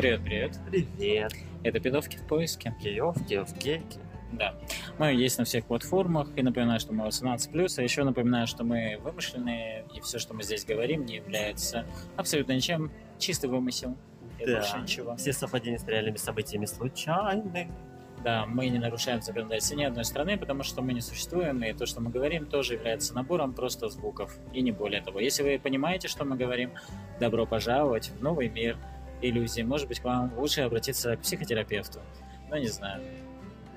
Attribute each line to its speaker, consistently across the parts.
Speaker 1: Привет, привет.
Speaker 2: Привет.
Speaker 1: Это «Пидовки в поиске».
Speaker 2: Киевки в гейке.
Speaker 1: Да. Мы есть на всех платформах. И напоминаю, что мы 18+. А еще напоминаю, что мы вымышленные. И все, что мы здесь говорим, не является абсолютно ничем. Чистый вымысел. И
Speaker 2: Да.
Speaker 1: больше ничего.
Speaker 2: Все совпадения с реальными событиями случайны.
Speaker 1: Да, мы не нарушаем законодательство ни одной страны, потому что мы не существуем, и то, что мы говорим, тоже является набором просто звуков, и не более того. Если вы понимаете, что мы говорим, добро пожаловать в новый мир иллюзий. Может быть, к вам лучше обратиться к психотерапевту. Ну, не знаю.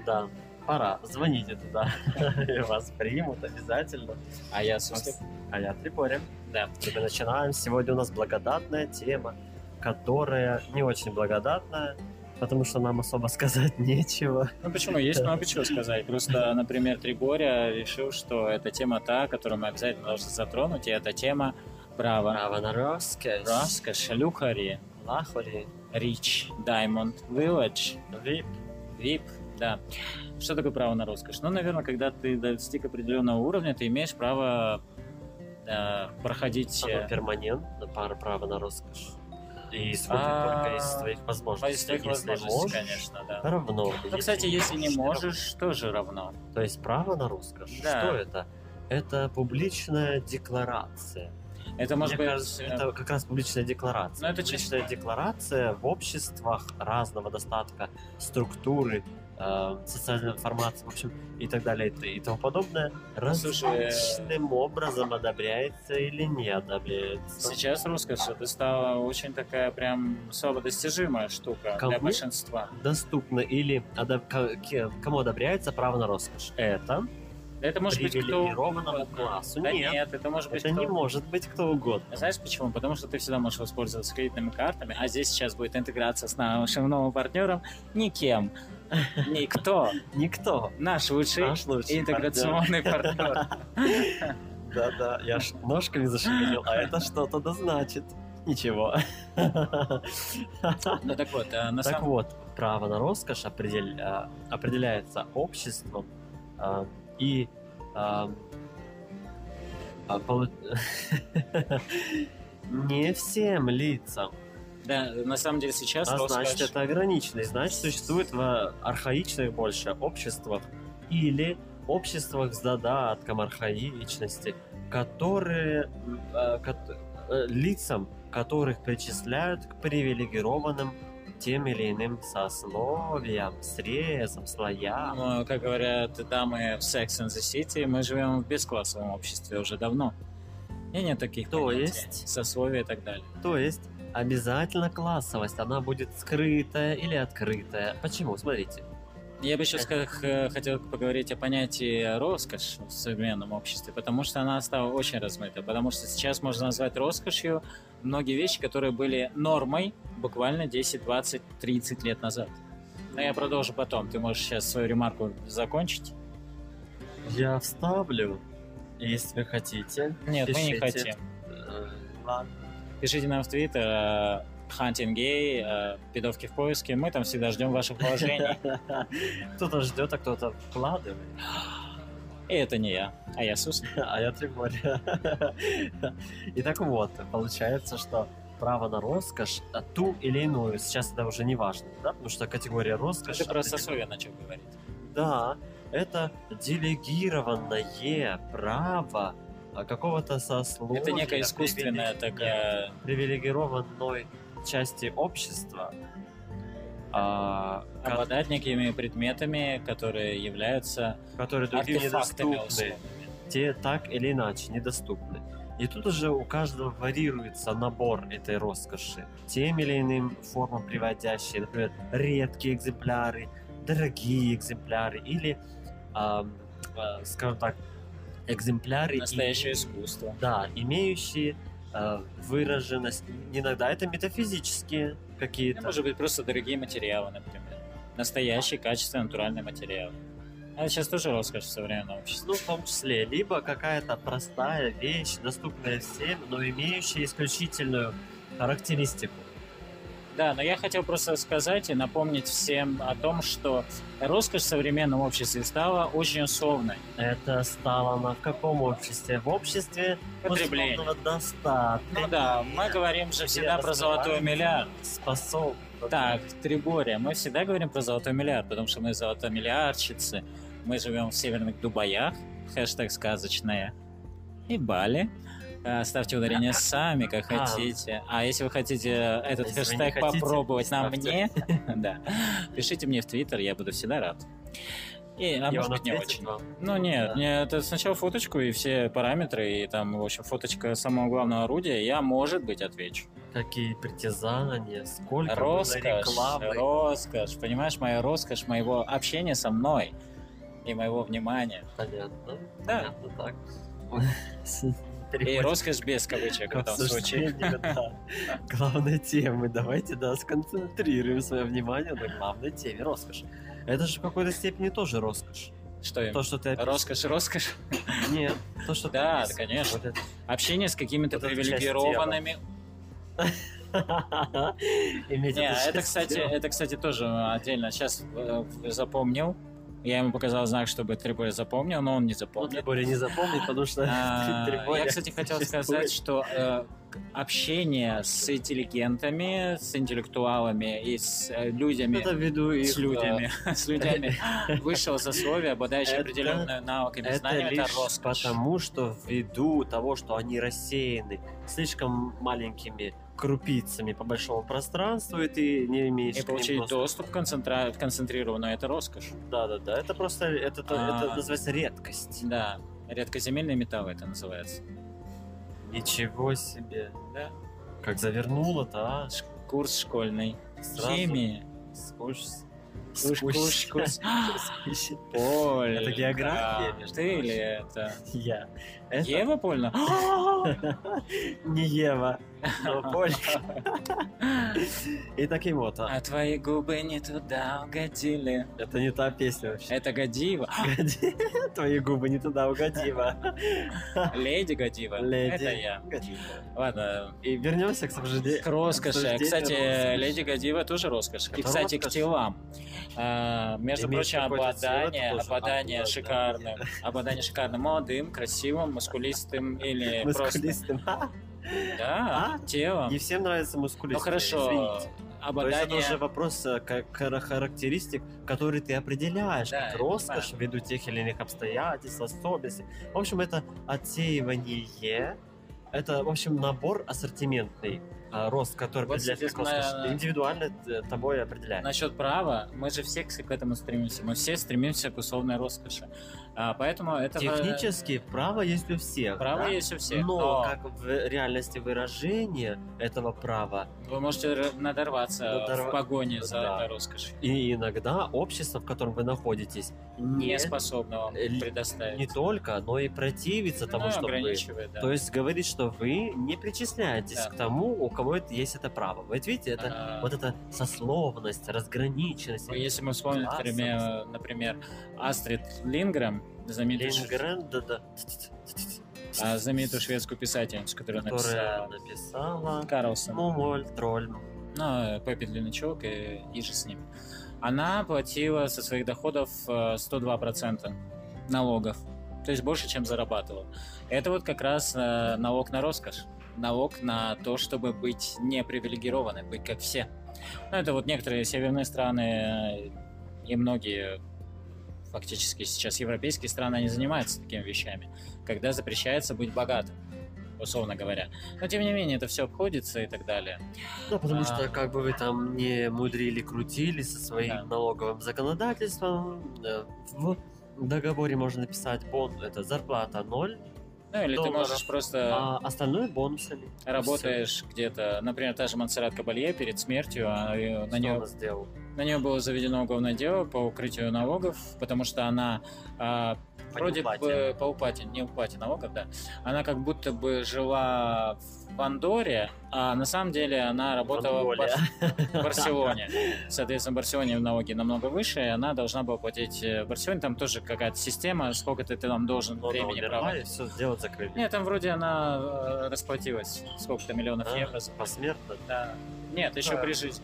Speaker 2: Да, пора. Звоните туда. Вас примут обязательно.
Speaker 1: А я Суслик.
Speaker 2: А я Трипорин.
Speaker 1: Да.
Speaker 2: Мы начинаем. Сегодня у нас благодатная тема, которая не очень благодатная, потому что нам особо сказать нечего.
Speaker 1: Ну почему? Есть много чего сказать. Просто, например, Триборя решил, что эта тема та, которую мы обязательно должны затронуть, и эта тема права.
Speaker 2: Право на роскошь.
Speaker 1: Роскошь, люхари,
Speaker 2: Лахори.
Speaker 1: рич, даймонд, вилледж,
Speaker 2: Вип.
Speaker 1: VIP, да. Что такое право на роскошь? Ну, наверное, когда ты достиг определенного уровня, ты имеешь право э, проходить...
Speaker 2: Оно перманентно, пара право на роскошь. И исходит
Speaker 1: А,
Speaker 2: только из твоих возможностей.
Speaker 1: из твоих
Speaker 2: Если
Speaker 1: возможностей,
Speaker 2: можешь,
Speaker 1: конечно, да.
Speaker 2: равно.
Speaker 1: Ну, кстати, если не
Speaker 2: можешь,
Speaker 1: можешь, тоже равно.
Speaker 2: равно. То есть право на роскошь.
Speaker 1: Да.
Speaker 2: Что это? Это публичная декларация.
Speaker 1: Это может
Speaker 2: Мне
Speaker 1: быть...
Speaker 2: кажется,
Speaker 1: э,
Speaker 2: это как раз публичная декларация.
Speaker 1: Ну, это
Speaker 2: публичная декларация в обществах разного достатка, структуры, э, социальной информации, в общем, и так далее, и, и тому подобное,
Speaker 1: э,
Speaker 2: различным образом одобряется или не одобряется.
Speaker 1: Сейчас роскошь это стала очень такая прям слабо достижимая штука для
Speaker 2: Кому?
Speaker 1: большинства.
Speaker 2: доступно или одоб- кому одобряется право на роскошь? Это
Speaker 1: Это может быть кто угодно.
Speaker 2: классу.
Speaker 1: Да
Speaker 2: нет,
Speaker 1: нет, это может быть
Speaker 2: это
Speaker 1: кто
Speaker 2: не может быть кто угодно.
Speaker 1: Знаешь почему? Потому что ты всегда можешь воспользоваться кредитными картами, а здесь сейчас будет интеграция с нашим новым партнером никем. Никто.
Speaker 2: Никто.
Speaker 1: Наш лучший
Speaker 2: Наш лучший
Speaker 1: интеграционный партнер.
Speaker 2: Да-да, я ж ножками зашевелил, а это что-то да значит. Ничего.
Speaker 1: Ну так вот, э, на
Speaker 2: Так вот, право на роскошь а, определяется обществом а, и а, а, полу- не всем лицам.
Speaker 1: да, на самом деле сейчас
Speaker 2: А значит, это ограничено. И значит, существует в архаичных больше обществах или обществах с додатком архаичности, которые м, э, э, лицам, которых причисляют к привилегированным тем или иным сословиям, срезам, слоям.
Speaker 1: Ну, как говорят дамы в Sex and the City, мы живем в бесклассовом обществе уже давно. И нет таких
Speaker 2: То
Speaker 1: понятий,
Speaker 2: есть?
Speaker 1: сословия и так далее.
Speaker 2: То есть обязательно классовость, она будет скрытая или открытая. Почему? Смотрите.
Speaker 1: Я бы еще ска- х- хотел поговорить о понятии роскошь в современном обществе, потому что она стала очень размыта. Потому что сейчас можно назвать роскошью многие вещи, которые были нормой буквально 10, 20, 30 лет назад. Но я продолжу потом. Ты можешь сейчас свою ремарку закончить?
Speaker 2: Я вставлю, если вы хотите.
Speaker 1: Нет, мы не
Speaker 2: Пишите.
Speaker 1: хотим.
Speaker 2: Э, Ладно.
Speaker 1: Пишите нам в Твиттер Gay, э, пидовки в поиске. Мы там всегда ждем ваших положений.
Speaker 2: Кто-то ждет, а кто-то вкладывает.
Speaker 1: И это не я, а я Сус.
Speaker 2: А я Триборя. И так вот, получается, что право на роскошь, а ту или иную, сейчас это уже не важно, да, потому что категория роскошь...
Speaker 1: Ты про сословие начал говорить.
Speaker 2: Да, это делегированное право а, какого-то сословия.
Speaker 1: Это некая искусственная
Speaker 2: привилеги-
Speaker 1: такая...
Speaker 2: привилегированной части общества, а, ко-
Speaker 1: обладать некими предметами, которые являются
Speaker 2: которые другим
Speaker 1: артефактами
Speaker 2: недоступны. те так или иначе недоступны. И тут уже у каждого варьируется набор этой роскоши. Тем или иным формам приводящие, например, редкие экземпляры, дорогие экземпляры или, а, скажем так, экземпляры,
Speaker 1: Настоящее
Speaker 2: име-
Speaker 1: искусство.
Speaker 2: да, имеющие а, выраженность. Иногда это метафизические
Speaker 1: Ну,
Speaker 2: какие-то.
Speaker 1: может быть, просто дорогие материалы, например. Настоящие, качественные, натуральные материалы. А это сейчас тоже роскошь в современном обществе.
Speaker 2: Ну, в том числе, либо какая-то простая вещь, доступная всем, но имеющая исключительную характеристику.
Speaker 1: Да, но я хотел просто сказать и напомнить всем о том, что роскошь в современном обществе стала очень условной.
Speaker 2: Это стало на в каком обществе? В обществе
Speaker 1: Потребления.
Speaker 2: достатка.
Speaker 1: Ну да, мы говорим же всегда про золотой миллиард.
Speaker 2: Способ.
Speaker 1: Так, Трибория, мы всегда говорим про золотой миллиард, потому что мы золотомиллиардщицы. Мы живем в северных Дубаях, хэштег сказочная, и Бали. А, Ставьте ударение сами, как
Speaker 2: А.
Speaker 1: хотите. А если вы хотите этот хэштег
Speaker 2: хотите,
Speaker 1: попробовать на
Speaker 2: ставьте.
Speaker 1: мне, да, пишите мне в Твиттер, я буду всегда рад. И, а
Speaker 2: И
Speaker 1: может быть, не очень.
Speaker 2: вам.
Speaker 1: Ну нет,
Speaker 2: Да.
Speaker 1: мне это сначала фоточку и все параметры, и там, в общем, фоточка самого главного орудия, я, может быть, отвечу.
Speaker 2: Какие притязания, сколько
Speaker 1: Роскошь,
Speaker 2: рекламы.
Speaker 1: роскошь, понимаешь, моя роскошь моего общения со мной и моего внимания.
Speaker 2: Понятно.
Speaker 1: Да.
Speaker 2: Понятно, так.
Speaker 1: И
Speaker 2: Переходим
Speaker 1: роскошь без кавычек в этом случае.
Speaker 2: да, главной темы. Давайте, да, сконцентрируем свое внимание на главной теме. Роскошь. Это же в какой-то степени тоже роскошь.
Speaker 1: Что им?
Speaker 2: То, что ты опис-
Speaker 1: Роскошь, роскошь.
Speaker 2: Нет, то, что ты
Speaker 1: Да,
Speaker 2: опис-
Speaker 1: конечно.
Speaker 2: Вот это-
Speaker 1: Общение с какими-то
Speaker 2: Вот
Speaker 1: привилегированными.
Speaker 2: Иметь
Speaker 1: Не, это, кстати, это, кстати, тоже отдельно. Сейчас запомнил. Я ему показал знак, чтобы Трибори запомнил, но он не
Speaker 2: Ну,
Speaker 1: запомнил.
Speaker 2: Трибори не запомнит, потому что
Speaker 1: А, Я, кстати, хотел сказать, что э, общение с интеллигентами, с интеллектуалами и с э, людьми,
Speaker 2: это ввиду их,
Speaker 1: с людьми, с людьми высшего сословия, обладающими
Speaker 2: Это-
Speaker 1: определенными навыками, знаниями, это роскошь.
Speaker 2: потому, что ввиду того, что они рассеяны слишком маленькими крупицами по большому пространству, и ты не имеешь
Speaker 1: И получить
Speaker 2: доступа.
Speaker 1: доступ концентра... концентрированно, это роскошь.
Speaker 2: Да, да, да. Это просто это,
Speaker 1: А.
Speaker 2: это называется редкость.
Speaker 1: Да, редкоземельные металлы это называется.
Speaker 2: Ничего себе.
Speaker 1: Да.
Speaker 2: Как завернуло-то, а?
Speaker 1: Курс школьный.
Speaker 2: Сразу
Speaker 1: Химии.
Speaker 2: Скуш.
Speaker 1: Курс.
Speaker 2: Скуш.
Speaker 1: Поль.
Speaker 2: Это география,
Speaker 1: Ты или это?
Speaker 2: Я.
Speaker 1: Ева Польна?
Speaker 2: не Ева, но Поль. И таким вот. а.
Speaker 1: А твои губы не туда угодили.
Speaker 2: Это не та песня вообще.
Speaker 1: Это Гадива.
Speaker 2: Годи- Твои губы не туда угодила.
Speaker 1: Леди Гадива.
Speaker 2: Леди.
Speaker 1: Это я.
Speaker 2: Годива.
Speaker 1: Ладно,
Speaker 2: И вернемся к обсуждению.
Speaker 1: к роскоши. Кстати. Леди Гадива тоже роскошь. И, кстати, к телам. А, между прочим,
Speaker 2: какой-то цвет
Speaker 1: обладание, обладание
Speaker 2: Обладание.
Speaker 1: шикарным, обладание шикарным, молодым, красивым, мускулистым или просто...
Speaker 2: Мускулистым. А?
Speaker 1: Да,
Speaker 2: А?
Speaker 1: телом.
Speaker 2: Не всем нравится мускулистым.
Speaker 1: Ну хорошо,
Speaker 2: извините. То есть это
Speaker 1: обладание...
Speaker 2: уже вопрос э, ка- кара- характеристик, которые ты определяешь
Speaker 1: Да,
Speaker 2: как роскошь ввиду тех или иных обстоятельств, особенностей. В общем, это отсеивание, это, в общем, набор ассортиментный, а, рост, который
Speaker 1: Вот,
Speaker 2: определяется как роскошь, индивидуально э, тобой определяется.
Speaker 1: Насчет права, мы же все к этому стремимся. Мы все стремимся к условной роскоши. А, поэтому это
Speaker 2: Технически право есть у всех.
Speaker 1: право
Speaker 2: да?
Speaker 1: есть у всех.
Speaker 2: Но,
Speaker 1: Но
Speaker 2: как в реальности выражения этого права,
Speaker 1: вы можете надорваться
Speaker 2: Надорва-
Speaker 1: в погоне за
Speaker 2: Да.
Speaker 1: этой роскошью.
Speaker 2: и иногда общество, в котором вы находитесь, не,
Speaker 1: Не способны вам
Speaker 2: Э,
Speaker 1: предоставить.
Speaker 2: не только, но и противится тому,
Speaker 1: Ну,
Speaker 2: что вы
Speaker 1: да.
Speaker 2: То есть говорит, что вы не причисляетесь
Speaker 1: Да.
Speaker 2: к тому, у кого это есть это право. Вот видите, это
Speaker 1: А,
Speaker 2: вот эта сословность, разграниченность.
Speaker 1: ну, Если мы вспомним, например, например, Астрид Линграм, знаменитую, ш-
Speaker 2: Лингрен, да-да,
Speaker 1: а, знаменитую шведскую писательницу, которая
Speaker 2: которая
Speaker 1: написала
Speaker 2: написала
Speaker 1: Карлсон.
Speaker 2: Мумоль, тролль.
Speaker 1: ну, Пеппи Длиннячок и, и же с ним. Она платила со своих доходов э, 102% налогов. То есть больше, чем зарабатывала. Это вот как раз э, налог на роскошь. Налог на то, чтобы быть не привилегированным, быть как все. Ну, это вот некоторые северные страны э, и многие фактически сейчас европейские страны, они занимаются такими вещами, когда запрещается быть богатым, условно говоря. Но тем не менее, это все обходится и так далее.
Speaker 2: Ну, потому
Speaker 1: А.
Speaker 2: что как бы вы там не мудрили, крутили со своим
Speaker 1: Да.
Speaker 2: налоговым законодательством, э, в договоре можно написать бон, это зарплата ноль,
Speaker 1: Ну, или ты
Speaker 2: долларов,
Speaker 1: можешь просто
Speaker 2: а остальное бонусами.
Speaker 1: работаешь где-то, например, та же Монсеррат Кабалье перед смертью, а, на
Speaker 2: Что
Speaker 1: нее
Speaker 2: она сделала?
Speaker 1: На нее было заведено уголовное дело по укрытию налогов, потому что она а, вроде бы по уплате, не уплате налогов, да. Она как будто бы жила в Андоре, а на самом деле она работала в. Бар- Барселоне. Соответственно, в Барселоне налоги намного выше, и она должна была платить э, в Барселоне. Там тоже какая-то система, сколько ты там должен
Speaker 2: Но
Speaker 1: времени проводить.
Speaker 2: все, дело закрыли.
Speaker 1: Нет, там вроде она э, расплатилась сколько-то миллионов
Speaker 2: А,
Speaker 1: евро.
Speaker 2: Посмертно.
Speaker 1: Да. Нет, еще
Speaker 2: Да.
Speaker 1: при жизни.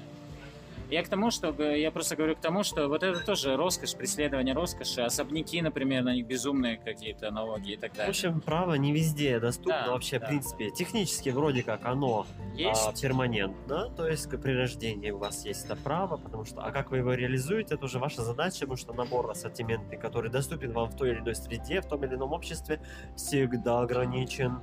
Speaker 1: Я к тому, что я просто говорю к тому, что вот это тоже роскошь, преследование роскоши, особняки, например, на них безумные какие-то налоги и так
Speaker 2: В
Speaker 1: далее.
Speaker 2: общем, право не везде доступно
Speaker 1: Да,
Speaker 2: вообще,
Speaker 1: да,
Speaker 2: в принципе. Технически вроде как оно
Speaker 1: Есть.
Speaker 2: а, перманентно, то есть при рождении у вас есть это право, потому что, а как вы его реализуете, это уже ваша задача, потому что набор ассортиментный, который доступен вам в той или иной среде, в том или ином обществе, всегда ограничен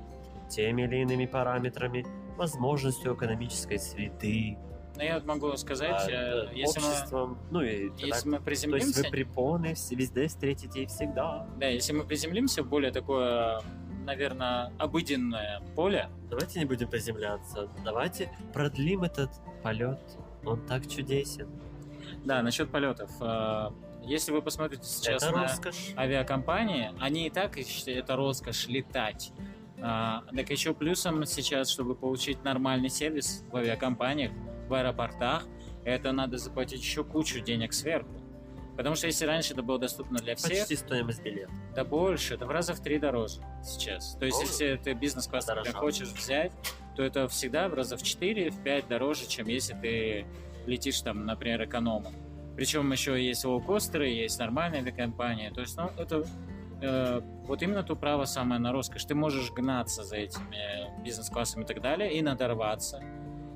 Speaker 2: теми или иными параметрами, возможностью экономической среды,
Speaker 1: Но я вот могу сказать,
Speaker 2: а,
Speaker 1: э, если, мы,
Speaker 2: обществом, ну и так.
Speaker 1: если мы
Speaker 2: То есть
Speaker 1: приземлимся,
Speaker 2: вы препоны везде встретите и всегда.
Speaker 1: да, если мы приземлимся в более такое, наверное, обыденное поле,
Speaker 2: Давайте не будем приземляться. Давайте продлим этот полет. Он так чудесен.
Speaker 1: да, насчет полетов. э, Если вы посмотрите сейчас
Speaker 2: это
Speaker 1: на
Speaker 2: роскошь.
Speaker 1: авиакомпании, они и так считают это роскошь летать. А, так еще плюсом сейчас, чтобы получить нормальный сервис в авиакомпаниях, в аэропортах, это надо заплатить еще кучу денег сверху. Потому что если раньше это было доступно для всех,
Speaker 2: Почти стоимость билета.
Speaker 1: да больше, это в раза в три дороже сейчас. То есть,
Speaker 2: Ой.
Speaker 1: если ты бизнес-класс хочешь взять, то это всегда в раза в 4, в 5 дороже, чем если ты летишь там, например, экономом. Причем еще есть лоукостеры, есть нормальные авиакомпании. То есть, ну, это э, вот именно то право самое на роскошь. Ты можешь гнаться за этими бизнес-классами и так далее и надорваться.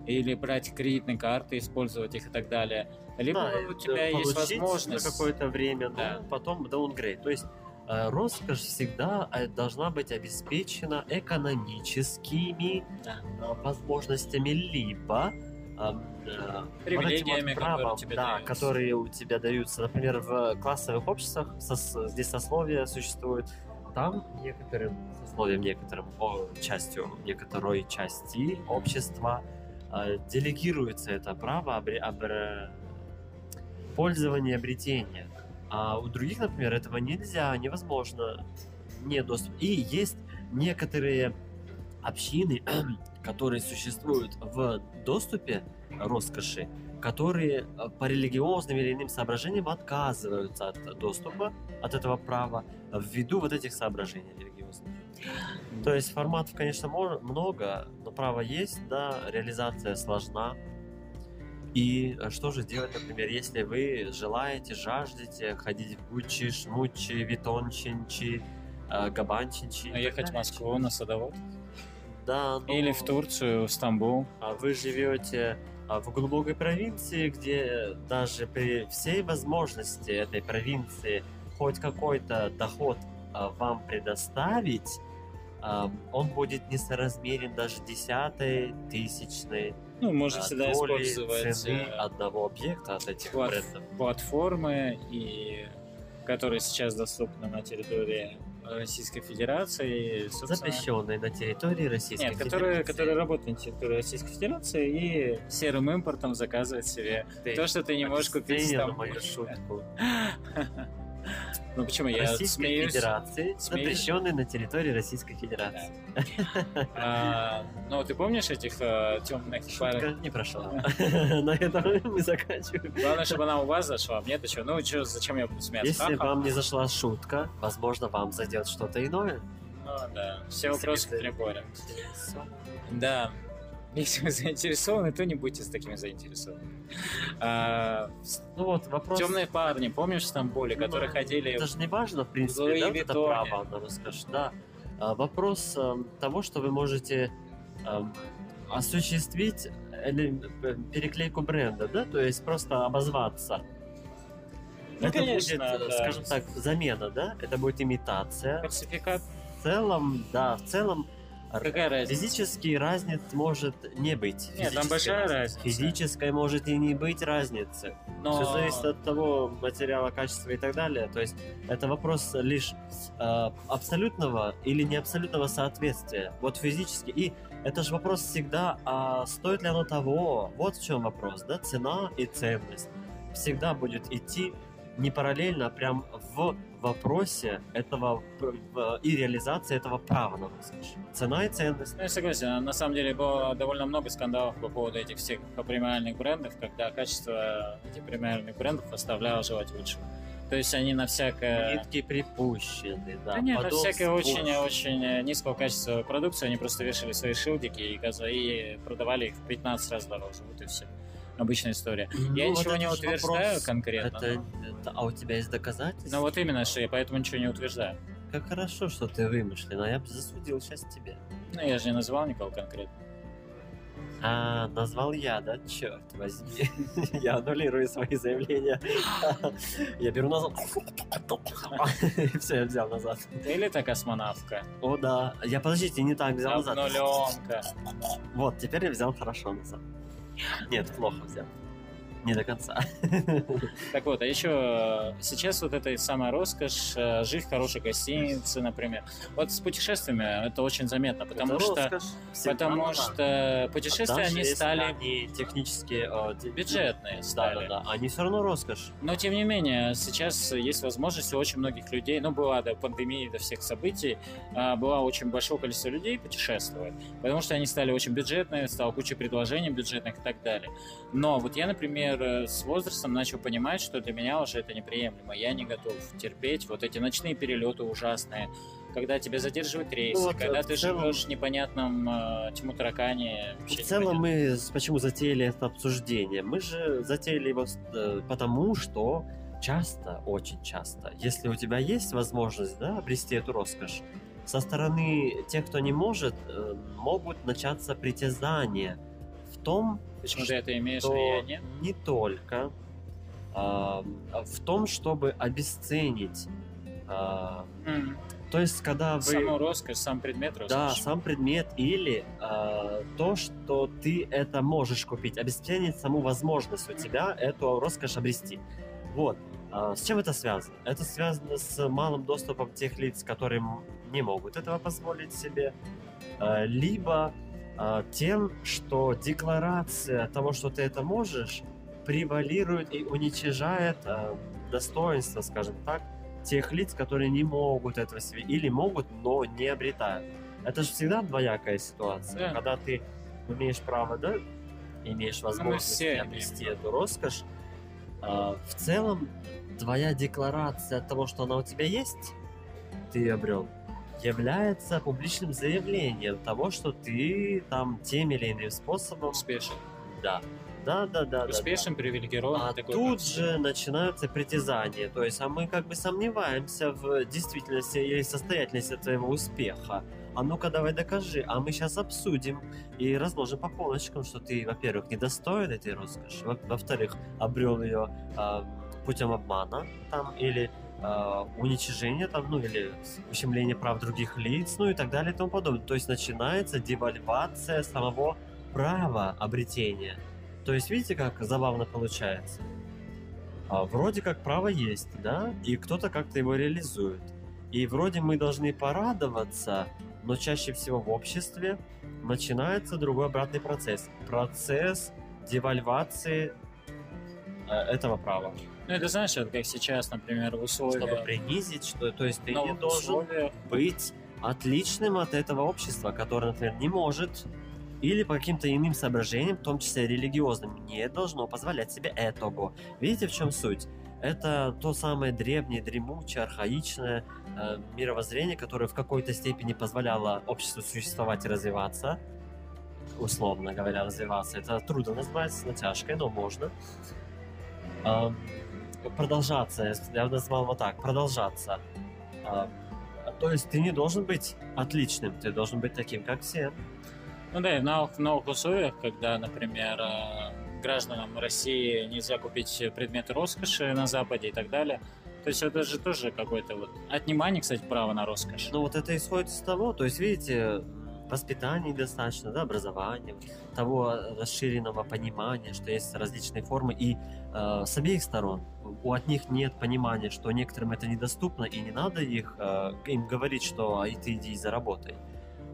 Speaker 1: Или брать кредитные карты, использовать их и так далее. Либо
Speaker 2: Да,
Speaker 1: у тебя есть возможность...
Speaker 2: на какое-то время,
Speaker 1: Да.
Speaker 2: но потом даунгрейд. То есть э, роскошь всегда э, должна быть обеспечена экономическими
Speaker 1: Да.
Speaker 2: э, возможностями, либо э,
Speaker 1: Привилегиями,
Speaker 2: правом,
Speaker 1: которые тебе
Speaker 2: да,
Speaker 1: даются.
Speaker 2: которые у тебя даются. Например, в классовых обществах здесь сословия существуют. Там некоторым сословием, некоторым о, частью, некоторой части общества делегируется это право обре- обре- пользования, обретения. А у других, например, этого нельзя, невозможно, не доступ. И есть некоторые общины, которые существуют в доступе роскоши, которые э, по религиозным или иным соображениям отказываются от доступа, от этого права, ввиду вот этих соображений религиозных. То есть форматов, конечно, много, но право есть, да, реализация сложна. И э, что же делать, например, если вы желаете, жаждете ходить в Гуччи, Шмуччи, Витончинчи, э, Габанчинчи? так
Speaker 1: Ехать в? Москву на садовод.
Speaker 2: Да, ну,
Speaker 1: Или в Турцию, в Стамбул.
Speaker 2: а вы живете а, в глубокой провинции, где даже при всей возможности этой провинции хоть какой-то доход а, вам предоставить, а, он будет несоразмерен даже десятой, тысячной
Speaker 1: Ну,
Speaker 2: а,
Speaker 1: можете всегда
Speaker 2: доли
Speaker 1: использовать
Speaker 2: цены
Speaker 1: э,
Speaker 2: одного объекта от этих
Speaker 1: плат-
Speaker 2: брендов.
Speaker 1: платформы, и, которые сейчас доступны на территории Российской Федерации. собственно,
Speaker 2: запрещенные на территории Российской
Speaker 1: Нет, которые,
Speaker 2: Федерации.
Speaker 1: которые работают на территории Российской Федерации и серым импортом заказывать себе
Speaker 2: Ты
Speaker 1: то, что ты не можешь купить Стамбуле.
Speaker 2: мою шутку.
Speaker 1: Ну почему я
Speaker 2: Российской
Speaker 1: смеюсь?
Speaker 2: Федерации,
Speaker 1: Смеюсь.
Speaker 2: запрещенный на территории Российской Федерации.
Speaker 1: А, ну, ты помнишь этих темных
Speaker 2: Шутка
Speaker 1: парень?
Speaker 2: не прошла. На этом мы заканчиваем.
Speaker 1: Главное, чтобы она у вас зашла, а мне то что? Ну, чё, зачем я буду смеяться?
Speaker 2: Если вам не зашла шутка, возможно, вам зайдет что-то иное.
Speaker 1: Ну, да, все вопросы к приборам. Да. Если вы заинтересованы, то не будьте с такими заинтересованы. А,
Speaker 2: Ну вот, вопрос...
Speaker 1: темные парни, помнишь в Стамбуле, которые
Speaker 2: Ну,
Speaker 1: ходили...
Speaker 2: Это же не важно, в принципе,
Speaker 1: Луи
Speaker 2: да, вот это право на роскошь, да. А, вопрос эм, того, что вы можете эм, осуществить э, переклейку бренда, да, то есть просто обозваться.
Speaker 1: Ну,
Speaker 2: это
Speaker 1: конечно,
Speaker 2: будет, э,
Speaker 1: да.
Speaker 2: скажем так, замена, да? Это будет имитация.
Speaker 1: Фальсификат.
Speaker 2: В целом, да, в целом
Speaker 1: Какая разница?
Speaker 2: Физический разниц может не быть.
Speaker 1: Нет, там большая разница.
Speaker 2: Физической может и не быть разницы.
Speaker 1: Но...
Speaker 2: Все зависит от того материала, качества и так далее. То есть это вопрос лишь э, абсолютного или не абсолютного соответствия. Вот физически. И это же вопрос всегда, а стоит ли оно того? Вот в чем вопрос, да? Цена и ценность. Всегда будет идти не параллельно, а прям в вопросе этого и реализации этого права на роскошь. Цена и ценность.
Speaker 1: Ну, я согласен. На самом деле было довольно много скандалов по поводу этих всех премиальных брендов, когда качество этих премиальных брендов оставляло желать лучшего. То есть они на всякое...
Speaker 2: Нитки припущены, да.
Speaker 1: Да нет, на всякое очень-очень низкого качества продукции они просто вешали свои шилдики и, газа- и продавали их в 15 раз дороже. Вот и все. Обычная история.
Speaker 2: Ну,
Speaker 1: Я ничего
Speaker 2: это
Speaker 1: не утверждаю
Speaker 2: вопрос.
Speaker 1: конкретно.
Speaker 2: Это,
Speaker 1: но-
Speaker 2: это- а у тебя есть доказательства?
Speaker 1: Ну вот именно, что я поэтому ничего не утверждаю.
Speaker 2: Как хорошо, что ты вымышлен, а я бы засудил сейчас тебя.
Speaker 1: Ну, я же не называл никого конкретно.
Speaker 2: А, назвал я, да? Черт возьми. Я аннулирую свои заявления. Я беру назад. Все, я взял назад.
Speaker 1: Или та космонавтка.
Speaker 2: О, да. Я, подождите, не так взял назад.
Speaker 1: Обнуленка.
Speaker 2: Вот, теперь я взял хорошо назад. Нет, плохо взял. Не до конца.
Speaker 1: Так вот, а еще сейчас вот эта самая роскошь, э, жить в хорошей гостинице, например. Вот с путешествиями это очень заметно, потому
Speaker 2: Это
Speaker 1: что
Speaker 2: роскошь.
Speaker 1: Потому
Speaker 2: надо.
Speaker 1: что путешествия
Speaker 2: Даже
Speaker 1: они стали
Speaker 2: они технически э,
Speaker 1: бюджетные стали.
Speaker 2: да, да. Они все равно роскошь.
Speaker 1: Но тем не менее, сейчас есть возможность у очень многих людей, ну, была до пандемии, до всех событий, а, было очень большое количество людей путешествовать, потому что они стали очень бюджетные, стало куча предложений бюджетных и так далее. Но вот я, например, э, с возрастом начал понимать, что для меня уже это неприемлемо. Я не готов терпеть вот эти ночные перелеты ужасные, когда тебя задерживают рейсы,
Speaker 2: Ну вот,
Speaker 1: когда
Speaker 2: э,
Speaker 1: ты
Speaker 2: целом-
Speaker 1: живешь в непонятном э, тьму таракане.
Speaker 2: В целом мы почему затеяли это обсуждение? Мы же затеяли его э, потому, что часто, очень часто, если у тебя есть возможность да, обрести эту роскошь, со стороны тех, кто не может, э, могут начаться притязания том,
Speaker 1: Почему ты это имеешь
Speaker 2: что
Speaker 1: влияние?
Speaker 2: не только а, в том, чтобы обесценить. а,
Speaker 1: М.
Speaker 2: то есть, когда вы...
Speaker 1: Саму роскошь, сам предмет роскоши.
Speaker 2: Да, сам предмет или а, то, что ты это можешь купить, обесценить саму возможность у тебя эту роскошь обрести. Вот. А, с чем это связано? Это связано с малым доступом тех лиц, которые не могут этого позволить себе, а, либо тем, что декларация того, что ты это можешь, превалирует и уничижает а, достоинство, скажем так, тех лиц, которые не могут этого себе или могут, но не обретают. Это же всегда двоякая ситуация,
Speaker 1: Да.
Speaker 2: когда ты имеешь право, да, имеешь возможность
Speaker 1: все имеем
Speaker 2: обрести
Speaker 1: право.
Speaker 2: эту роскошь. а, в целом, твоя декларация того, что она у тебя есть, ты ее обрел, является публичным заявлением того, что ты там тем или иным способом,
Speaker 1: Успешен.
Speaker 2: да, да, да, да, да,
Speaker 1: Успешен, привилегирован.
Speaker 2: а
Speaker 1: такой
Speaker 2: тут
Speaker 1: вот.
Speaker 2: же начинаются притязания. То есть, а мы как бы сомневаемся в действительности или состоятельности твоего успеха. А ну-ка давай докажи, а мы сейчас обсудим и разложим по полочкам, что ты, во-первых, недостоин этой роскоши, во- во-вторых, обрел ее а, путем обмана там или а, уничижения там, ну или ущемления прав других лиц, ну и так далее и тому подобное. То есть начинается девальвация самого права обретения. То есть видите, как забавно получается? А, вроде как право есть, да, и кто-то как-то его реализует. И вроде мы должны порадоваться, но чаще всего в обществе начинается другой обратный процесс. Процесс девальвации э, этого права.
Speaker 1: Ну, это знаешь, вот как сейчас, например, в
Speaker 2: Чтобы
Speaker 1: условиях...
Speaker 2: принизить, что, то есть ты не
Speaker 1: новых
Speaker 2: должен
Speaker 1: условиях,
Speaker 2: быть отличным от этого общества, которое, например, не может или по каким-то иным соображениям, в том числе религиозным, не должно позволять себе этого. Видите, в чем суть? Это то самое древнее, дремучее, архаичное э, мировоззрение, которое в какой-то степени позволяло обществу существовать и развиваться, условно говоря, развиваться. Это трудно назвать с натяжкой, но можно. Ам, продолжаться, я бы назвал вот так, продолжаться. Ам, то есть ты не должен быть отличным, ты должен быть таким, как все.
Speaker 1: Ну да, и в новых, в новых условиях, когда, например, э, гражданам России нельзя купить предметы роскоши на Западе и так далее. То есть это же тоже какое-то вот отнимание, кстати, права на роскошь.
Speaker 2: Ну вот это исходит из того, то есть видите, воспитания недостаточно, да, образования, того расширенного понимания, что есть различные формы, и э, с обеих сторон у от них нет понимания, что некоторым это недоступно, и не надо их э, им говорить, что «А, и ты иди и заработай.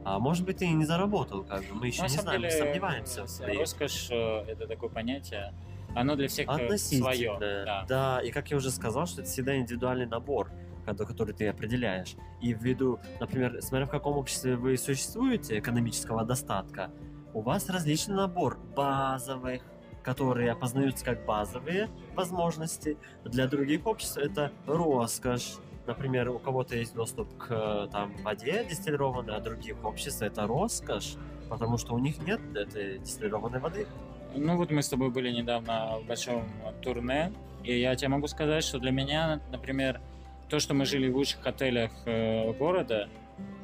Speaker 2: А может быть, ты и не заработал, как бы, мы еще
Speaker 1: На
Speaker 2: не знаем, мы
Speaker 1: деле,
Speaker 2: сомневаемся в
Speaker 1: э,
Speaker 2: своих.
Speaker 1: роскошь э, это такое понятие. оно для всех свое.
Speaker 2: Относительно,
Speaker 1: Да.
Speaker 2: да. И как я уже сказал, что это всегда индивидуальный набор, который ты определяешь. И ввиду, например, смотря в каком обществе вы существуете, экономического достатка, у вас различный набор базовых, которые опознаются как базовые возможности. Для других обществ это роскошь. Например, у кого-то есть доступ к там, воде дистиллированной, а других обществ это роскошь, потому что у них нет этой дистиллированной воды.
Speaker 1: Ну вот мы с тобой были недавно в большом турне, и я тебе могу сказать, что для меня, например, то, что мы жили в лучших отелях э, города,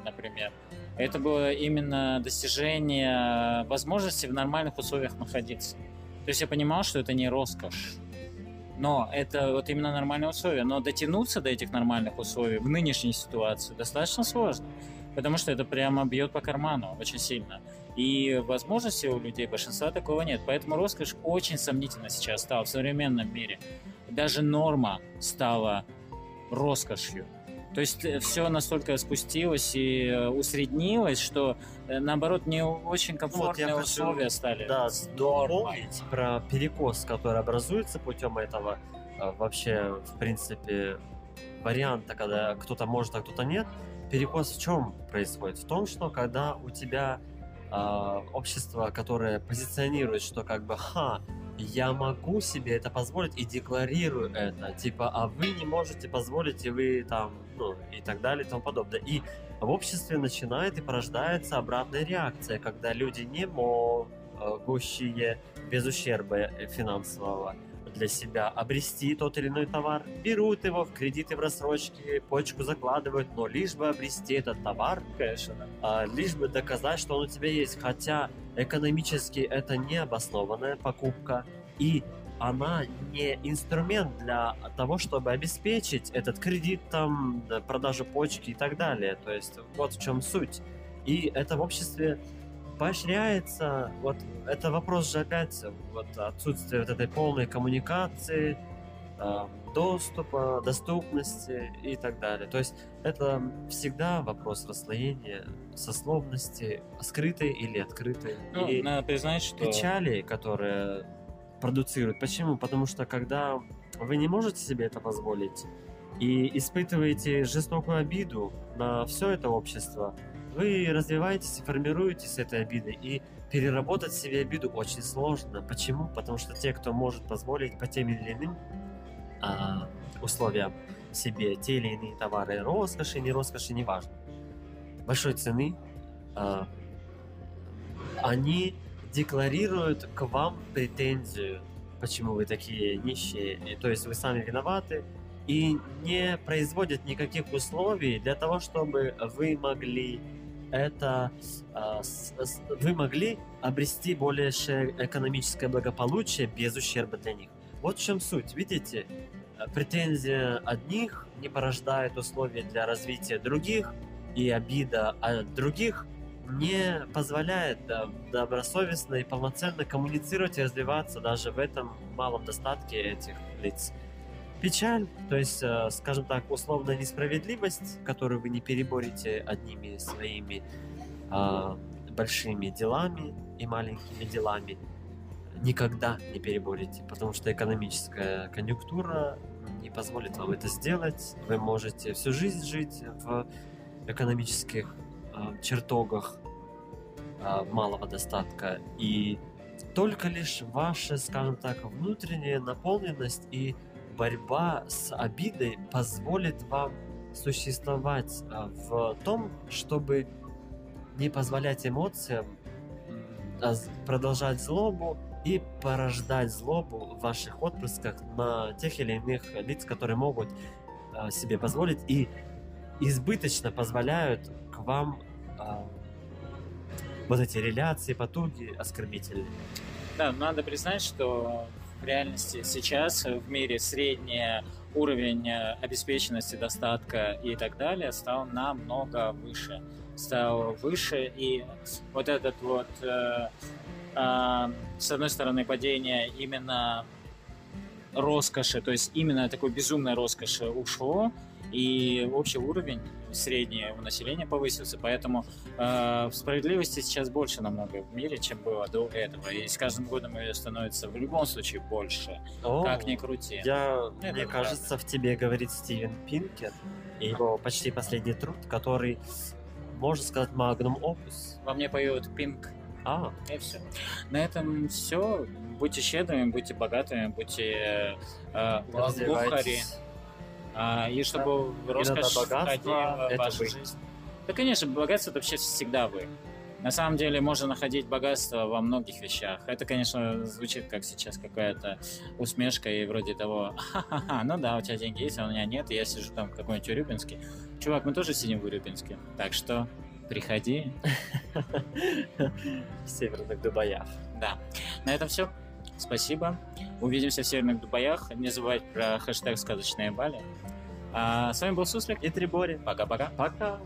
Speaker 1: например, это было именно достижение возможности в нормальных условиях находиться. То есть я понимал, что это не роскошь, но это вот именно нормальные условия. Но дотянуться до этих нормальных условий в нынешней ситуации достаточно сложно, потому что это прямо бьет по карману очень сильно. И возможности у людей большинства такого нет. Поэтому роскошь очень сомнительно сейчас стала в современном мире. Даже норма стала роскошью. То есть все настолько спустилось и э, усреднилось, что э, наоборот не очень комфортные
Speaker 2: хочу,
Speaker 1: условия стали.
Speaker 2: Да, дополнить про перекос, который образуется путем этого вообще, в принципе, варианта, когда кто-то может, а кто-то нет. Перекос в чем происходит? В том, что когда у тебя а, общество, которое позиционирует, что как бы, ха, я могу себе это позволить и декларирую это, типа, а вы не можете позволить, и вы там, ну, и так далее, и тому подобное. И в обществе начинает и порождается обратная реакция, когда люди не могущие без ущерба финансового для себя обрести тот или иной товар, берут его в кредиты в рассрочке, почку закладывают, но лишь бы обрести этот товар,
Speaker 1: Конечно,
Speaker 2: а, лишь бы доказать, что он у тебя есть. Хотя экономически это необоснованная покупка, и она не инструмент для того, чтобы обеспечить этот кредит, там, да, продажу почки и так далее. То есть вот в чем суть. И это в обществе поощряется. Вот это вопрос же опять вот отсутствие вот этой полной коммуникации, доступа, доступности и так далее. То есть это всегда вопрос расслоения сословности, скрытой или открытой.
Speaker 1: Ну,
Speaker 2: и
Speaker 1: надо признать, что...
Speaker 2: печали, которые продуцируют. Почему? Потому что когда вы не можете себе это позволить и испытываете жестокую обиду на все это общество, вы развиваетесь и формируетесь с этой обидой. И переработать себе обиду очень сложно. Почему? Потому что те, кто может позволить по тем или иным а, условиям себе те или иные товары, роскоши, не роскоши, неважно, большой цены, а, они декларируют к вам претензию, почему вы такие нищие, то есть вы сами виноваты, и не производят никаких условий для того, чтобы вы могли это а, вы могли обрести большее экономическое благополучие без ущерба для них. Вот в чем суть. Видите, э, претензия одних не порождает условия для развития других, и обида от других не позволяет добросовестно и полноценно коммуницировать и развиваться даже в этом малом достатке этих лиц. Печаль, то есть, э, скажем так, условная несправедливость, которую вы не переборете одними своими а, большими делами и маленькими делами, никогда не переборете, потому что экономическая конъюнктура не позволит вам это сделать. Вы можете всю жизнь жить в экономических а, чертогах а, малого достатка и только лишь ваша, скажем так, внутренняя наполненность и борьба с обидой позволит вам существовать а, в том, чтобы не позволять эмоциям продолжать злобу и порождать злобу в ваших отпрысках на тех или иных лиц, которые могут а, себе позволить и избыточно позволяют к вам а, вот эти реляции, потуги оскорбительные.
Speaker 1: Да, надо признать, что в реальности сейчас в мире средний уровень э, обеспеченности, достатка и так далее стал намного выше. Стал выше, и вот этот вот, э, а, с одной стороны, падение именно роскоши, то есть именно такой безумной роскоши ушло, и общий уровень средний у населения повысился, поэтому э, справедливости сейчас больше намного в мире, чем было до этого, и с каждым годом ее становится в любом случае больше,
Speaker 2: О,
Speaker 1: как ни крути.
Speaker 2: Я,
Speaker 1: Это
Speaker 2: мне
Speaker 1: правда.
Speaker 2: кажется, в тебе говорит Стивен Пинкер и его почти последний труд, который, можно сказать, магнум опус.
Speaker 1: Во мне поют Pink
Speaker 2: А,
Speaker 1: И все. На этом все. Будьте щедрыми, будьте богатыми, будьте э, лохари. А, и чтобы роскошь
Speaker 2: богатство
Speaker 1: входила в вашу
Speaker 2: вы.
Speaker 1: жизнь. Да, конечно, богатство это вообще всегда вы. На самом деле можно находить богатство во многих вещах. Это, конечно, звучит как сейчас какая-то усмешка и вроде того, ха-ха-ха, ну да, у тебя деньги есть, а у меня нет, и я сижу там в какой-нибудь Урюпинске. Чувак, мы тоже сидим в Урюпинске, так что приходи,
Speaker 2: северных Дубаях.
Speaker 1: Да. На этом все. Спасибо. Увидимся в Северных Дубаях. Не забывайте про хэштег «Сказочные Бали». А с вами был Суслик.
Speaker 2: И Трибори.
Speaker 1: Пока-пока.
Speaker 2: Пока.